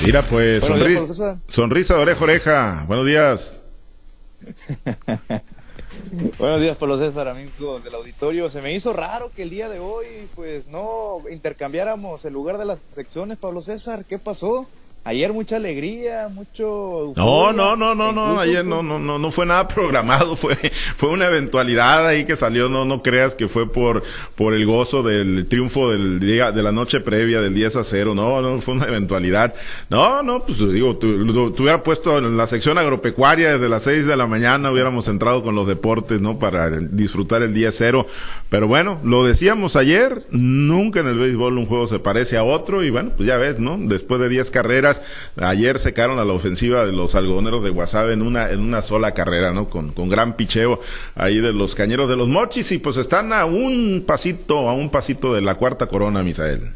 Mira, pues, sonrisa, sonrisa de oreja oreja. Buenos días. Buenos días, Pablo César, amigos del auditorio. Se me hizo raro que el día de hoy, pues, no intercambiáramos el lugar de las secciones, Pablo César. ¿Qué pasó? Ayer mucha alegría, mucho. no, no, no, no, no. Ayer no, no, no, no fue nada programado. Fue, fue una eventualidad ahí que salió. No, no creas que fue por, por el gozo del triunfo del día, de la noche previa del 10 a 0. No, no, fue una eventualidad. No, no, pues digo, tú, hubieras puesto en la sección agropecuaria desde las 6 de la mañana, hubiéramos entrado con los deportes, ¿no? Para disfrutar el día cero. Pero bueno, lo decíamos ayer, nunca en el béisbol un juego se parece a otro. Y bueno, pues ya ves, ¿no? Después de 10 carreras Ayer secaron a la ofensiva de los algodoneros de Guasave en una, en una sola carrera, ¿no? Con, con gran picheo ahí de los cañeros de los mochis y pues están a un pasito, a un pasito de la cuarta corona, Misael.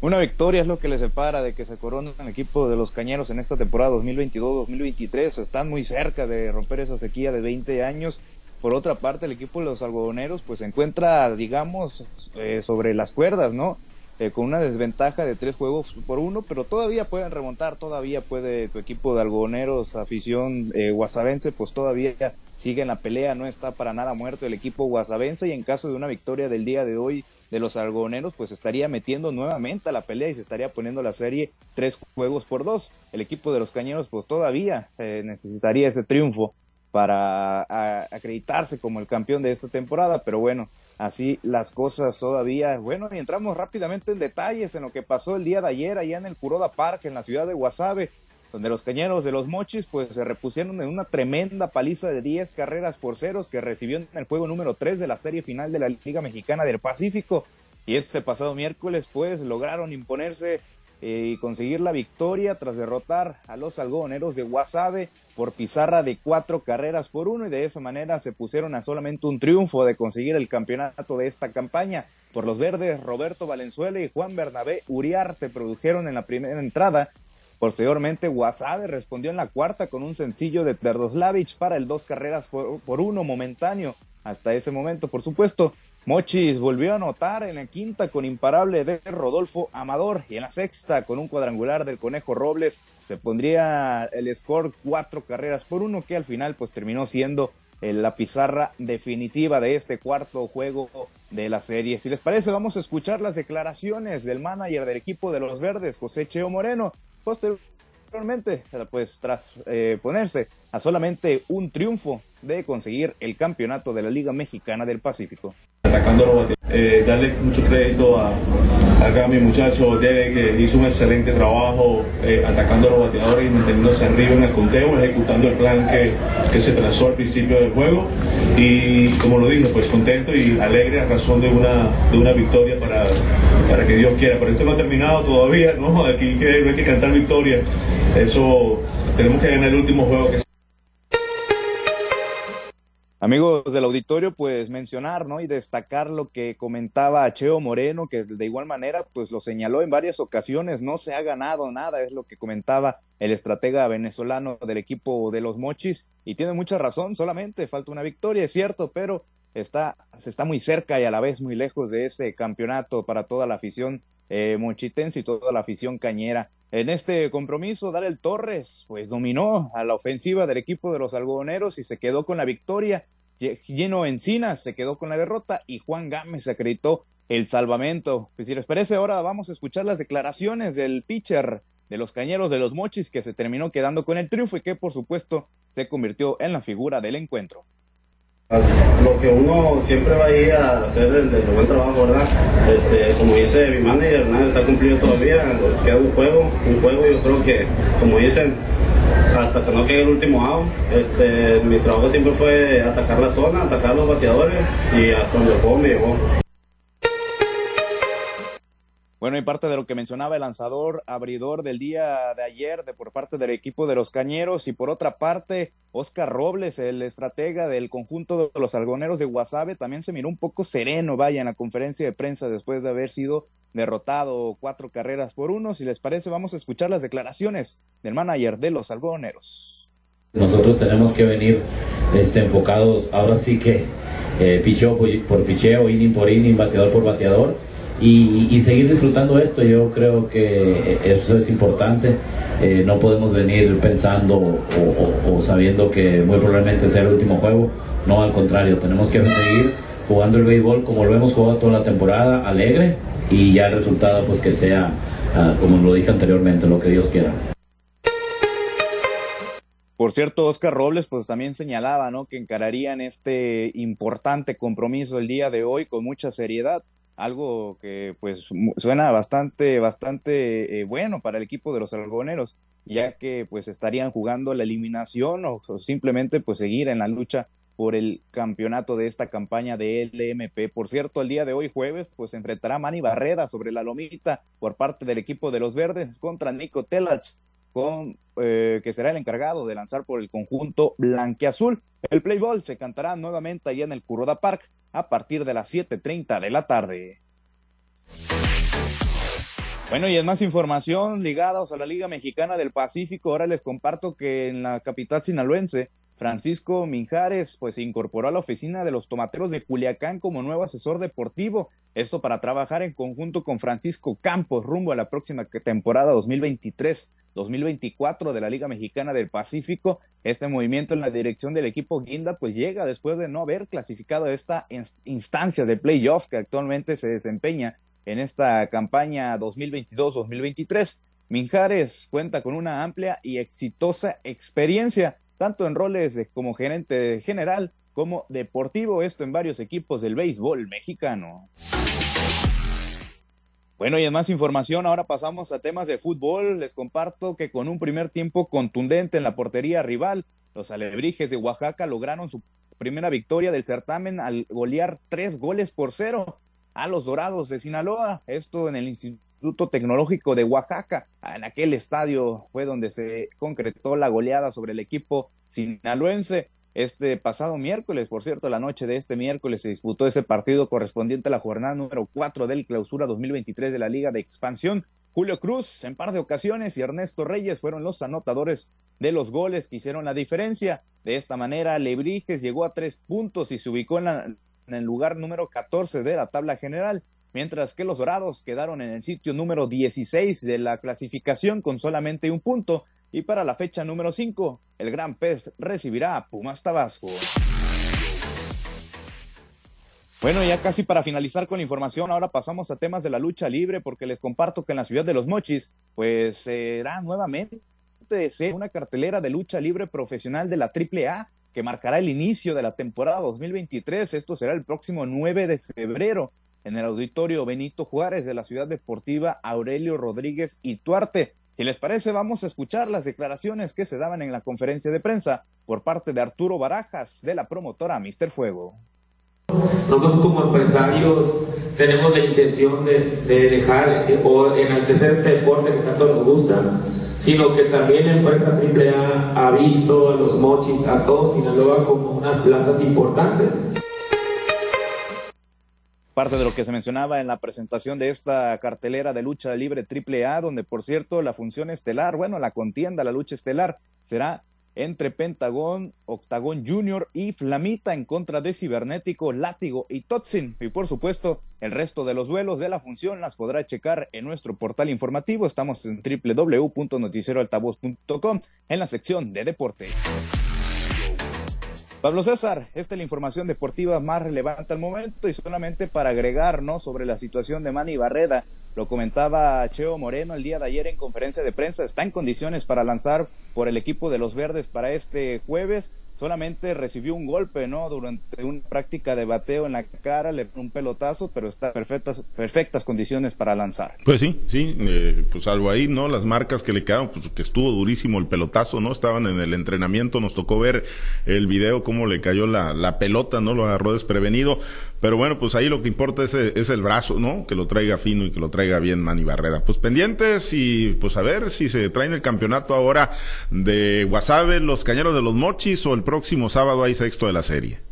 Una victoria es lo que les separa de que se corona el equipo de los Cañeros en esta temporada 2022-2023. Están muy cerca de romper esa sequía de 20 años. Por otra parte, el equipo de los algodoneros pues se encuentra, digamos, eh, sobre las cuerdas, ¿no? Eh, con una desventaja de tres juegos por uno, pero todavía pueden remontar, todavía puede tu equipo de algodoneros, afición eh, guasavense, pues todavía sigue en la pelea, no está para nada muerto el equipo guasavense y en caso de una victoria del día de hoy de los algodoneros, pues estaría metiendo nuevamente a la pelea y se estaría poniendo la serie tres juegos por dos. El equipo de los cañeros, pues todavía eh, necesitaría ese triunfo para acreditarse como el campeón de esta temporada, pero bueno, así las cosas todavía. Bueno, y entramos rápidamente en detalles en lo que pasó el día de ayer allá en el Kuroda Park, en la ciudad de Guasave, donde los cañeros de los Mochis pues se repusieron en una tremenda paliza de 10 carreras por ceros que recibió en el juego número 3 de la serie final de la Liga Mexicana del Pacífico. Y este pasado miércoles pues lograron imponerse eh, y conseguir la victoria tras derrotar a los algodoneros de Guasave por pizarra de cuatro carreras por uno y de esa manera se pusieron a solamente un triunfo de conseguir el campeonato de esta campaña. Por los verdes, Roberto Valenzuela y Juan Bernabé Uriarte produjeron en la primera entrada. Posteriormente, Guasave respondió en la cuarta con un sencillo de Terdoslavich para el dos carreras por, por uno momentáneo. Hasta ese momento, por supuesto, Mochis volvió a anotar en la quinta con imparable de Rodolfo Amador y en la sexta con un cuadrangular del Conejo Robles se pondría el score cuatro carreras por uno que al final pues terminó siendo eh, la pizarra definitiva de este cuarto juego de la serie. Si les parece vamos a escuchar las declaraciones del manager del equipo de los Verdes, José Cheo Moreno. Posteriormente pues tras eh, ponerse a solamente un triunfo de conseguir el campeonato de la Liga Mexicana del Pacífico atacando los bateadores. Eh, darle mucho crédito a, a mi muchacho Debe, que hizo un excelente trabajo eh, atacando a los bateadores y manteniéndose arriba en el conteo, ejecutando el plan que, que, se trazó al principio del juego. Y como lo dije, pues contento y alegre a razón de una, de una victoria para, para que Dios quiera. Pero esto no ha terminado todavía, ¿no? Aquí que, no hay que cantar victoria. Eso tenemos que ganar el último juego que Amigos del auditorio, pues mencionar, ¿no? Y destacar lo que comentaba Cheo Moreno, que de igual manera, pues lo señaló en varias ocasiones, no se ha ganado nada, es lo que comentaba el estratega venezolano del equipo de los Mochis, y tiene mucha razón, solamente falta una victoria, es cierto, pero está, se está muy cerca y a la vez muy lejos de ese campeonato para toda la afición eh, mochitense y toda la afición cañera. En este compromiso, Darel Torres, pues dominó a la ofensiva del equipo de los algodoneros y se quedó con la victoria. Lleno Encinas se quedó con la derrota y Juan Gámez acreditó el salvamento. Pues si les parece, ahora vamos a escuchar las declaraciones del pitcher de los cañeros de los mochis que se terminó quedando con el triunfo y que por supuesto se convirtió en la figura del encuentro. Lo que uno siempre va a ir a hacer el, el buen trabajo, ¿verdad? Este, como dice mi manager, nada está cumplido todavía, queda un juego, un juego yo creo que, como dicen, hasta que no quede el último out, este, mi trabajo siempre fue atacar la zona, atacar los bateadores y hasta donde el juego me llevó. Bueno, y parte de lo que mencionaba el lanzador abridor del día de ayer de por parte del equipo de los Cañeros y por otra parte Oscar Robles, el estratega del conjunto de los algoneros de Guasave, también se miró un poco sereno, vaya, en la conferencia de prensa después de haber sido derrotado cuatro carreras por uno. Si les parece, vamos a escuchar las declaraciones del manager de los algodoneros. Nosotros tenemos que venir este, enfocados ahora sí que eh, picheo por, por picheo, inning por inning, bateador por bateador y, seguir disfrutando esto. Yo creo que eso es importante. Eh, no podemos venir pensando o, sabiendo que muy probablemente sea el último juego. No, al contrario, tenemos que seguir jugando el béisbol como lo hemos jugado toda la temporada, alegre y ya el resultado pues que sea, ah, como lo dije anteriormente, lo que Dios quiera. Por cierto, Oscar Robles pues también señalaba, ¿no? Que encararían este importante compromiso el día de hoy con mucha seriedad, algo que pues suena bastante, bastante eh, bueno para el equipo de los algoneros, ya que pues estarían jugando la eliminación o, simplemente pues seguir en la lucha por el campeonato de esta campaña de LMP. Por cierto, el día de hoy jueves, pues enfrentará Manny Barreda sobre la lomita por parte del equipo de los verdes contra Nico Telach con, eh, que será el encargado de lanzar por el conjunto blanqueazul. El play ball se cantará nuevamente allá en el Kuroda Park a partir de las 7.30 de la tarde. Bueno, y es más información ligada a la Liga Mexicana del Pacífico. Ahora les comparto que en la capital sinaloense, Francisco Minjares, pues se incorporó a la oficina de los tomateros de Culiacán como nuevo asesor deportivo. Esto para trabajar en conjunto con Francisco Campos rumbo a la próxima temporada 2023. 2024 de la Liga Mexicana del Pacífico. Este movimiento en la dirección del equipo Guinda pues llega después de no haber clasificado esta instancia de playoff que actualmente se desempeña en esta campaña 2022-2023. Minjares cuenta con una amplia y exitosa experiencia, tanto en roles como gerente general como deportivo, esto en varios equipos del béisbol mexicano. Bueno, y en más información, ahora pasamos a temas de fútbol. Les comparto que con un primer tiempo contundente en la portería rival, los alebrijes de Oaxaca lograron su primera victoria del certamen al golear tres goles por cero a los Dorados de Sinaloa. Esto en el Instituto Tecnológico de Oaxaca. En aquel estadio fue donde se concretó la goleada sobre el equipo sinaloense. Este pasado miércoles, por cierto, la noche de este miércoles se disputó ese partido correspondiente a la jornada número 4 del clausura 2023 de la Liga de Expansión. Julio Cruz en par de ocasiones y Ernesto Reyes fueron los anotadores de los goles que hicieron la diferencia. De esta manera, Lebrijes llegó a tres puntos y se ubicó en, en el lugar número 14 de la tabla general, mientras que los Dorados quedaron en el sitio número 16 de la clasificación con solamente un punto y para la fecha número 5, el Gran Pez recibirá a Pumas Tabasco. Bueno, ya casi para finalizar con la información, ahora pasamos a temas de la lucha libre, porque les comparto que en la ciudad de Los Mochis, pues será nuevamente una cartelera de lucha libre profesional de la AAA que marcará el inicio de la temporada 2023. Esto será el próximo 9 de febrero en el auditorio Benito Juárez de la ciudad deportiva Aurelio Rodríguez y Tuarte. Si les parece, vamos a escuchar las declaraciones que se daban en la conferencia de prensa por parte de Arturo Barajas, de la promotora Mister Fuego. Nosotros como empresarios tenemos la intención de, dejar eh, o enaltecer este deporte que tanto nos gusta, sino que también la empresa AAA ha visto a los mochis, a todos Sinaloa como unas plazas importantes parte de lo que se mencionaba en la presentación de esta cartelera de lucha libre AAA, donde por cierto la función estelar, bueno, la contienda, la lucha estelar, será entre Pentagón, Octagón Junior y Flamita en contra de Cibernético, Látigo y Totsin. Y por supuesto, el resto de los duelos de la función las podrá checar en nuestro portal informativo. Estamos en www.noticieroaltavoz.com en la sección de deportes. Pablo César, esta es la información deportiva más relevante al momento y solamente para agregar ¿no? sobre la situación de Manny Barreda, lo comentaba Cheo Moreno el día de ayer en conferencia de prensa, está en condiciones para lanzar por el equipo de los verdes para este jueves, solamente recibió un golpe, ¿no? Durante una práctica de bateo en la cara, le un pelotazo, pero está perfectas, perfectas condiciones para lanzar. Pues sí, sí, eh, pues algo ahí, ¿no? Las marcas que le quedaron, pues que estuvo durísimo el pelotazo, ¿no? Estaban en el entrenamiento, nos tocó ver el video, cómo le cayó la, la pelota, ¿no? Lo agarró desprevenido. Pero bueno, pues ahí lo que importa es, es, el brazo, ¿no? Que lo traiga fino y que lo traiga bien Manny. Pues pendientes y pues a ver si se traen el campeonato ahora de Guasave, los Cañeros de los Mochis o el próximo sábado hay sexto de la serie.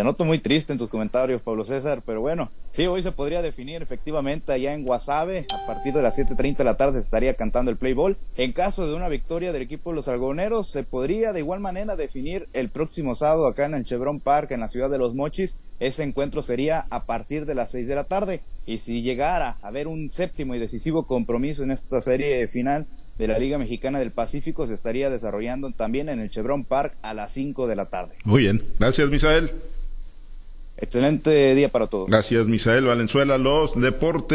Te noto muy triste en tus comentarios, Pablo César, pero bueno, sí, hoy se podría definir efectivamente allá en Guasave. A partir de las 7.30 de la tarde se estaría cantando el play ball. En caso de una victoria del equipo de los algoneros, se podría de igual manera definir el próximo sábado acá en el Chevron Park, en la ciudad de Los Mochis. Ese encuentro sería a partir de las 6 de la tarde. Y si llegara a haber un séptimo y decisivo compromiso en esta serie final de la Liga Mexicana del Pacífico, se estaría desarrollando también en el Chevron Park a las 5 de la tarde. Muy bien, gracias Misael. Excelente día para todos. Gracias, Misael Valenzuela. Los deportes.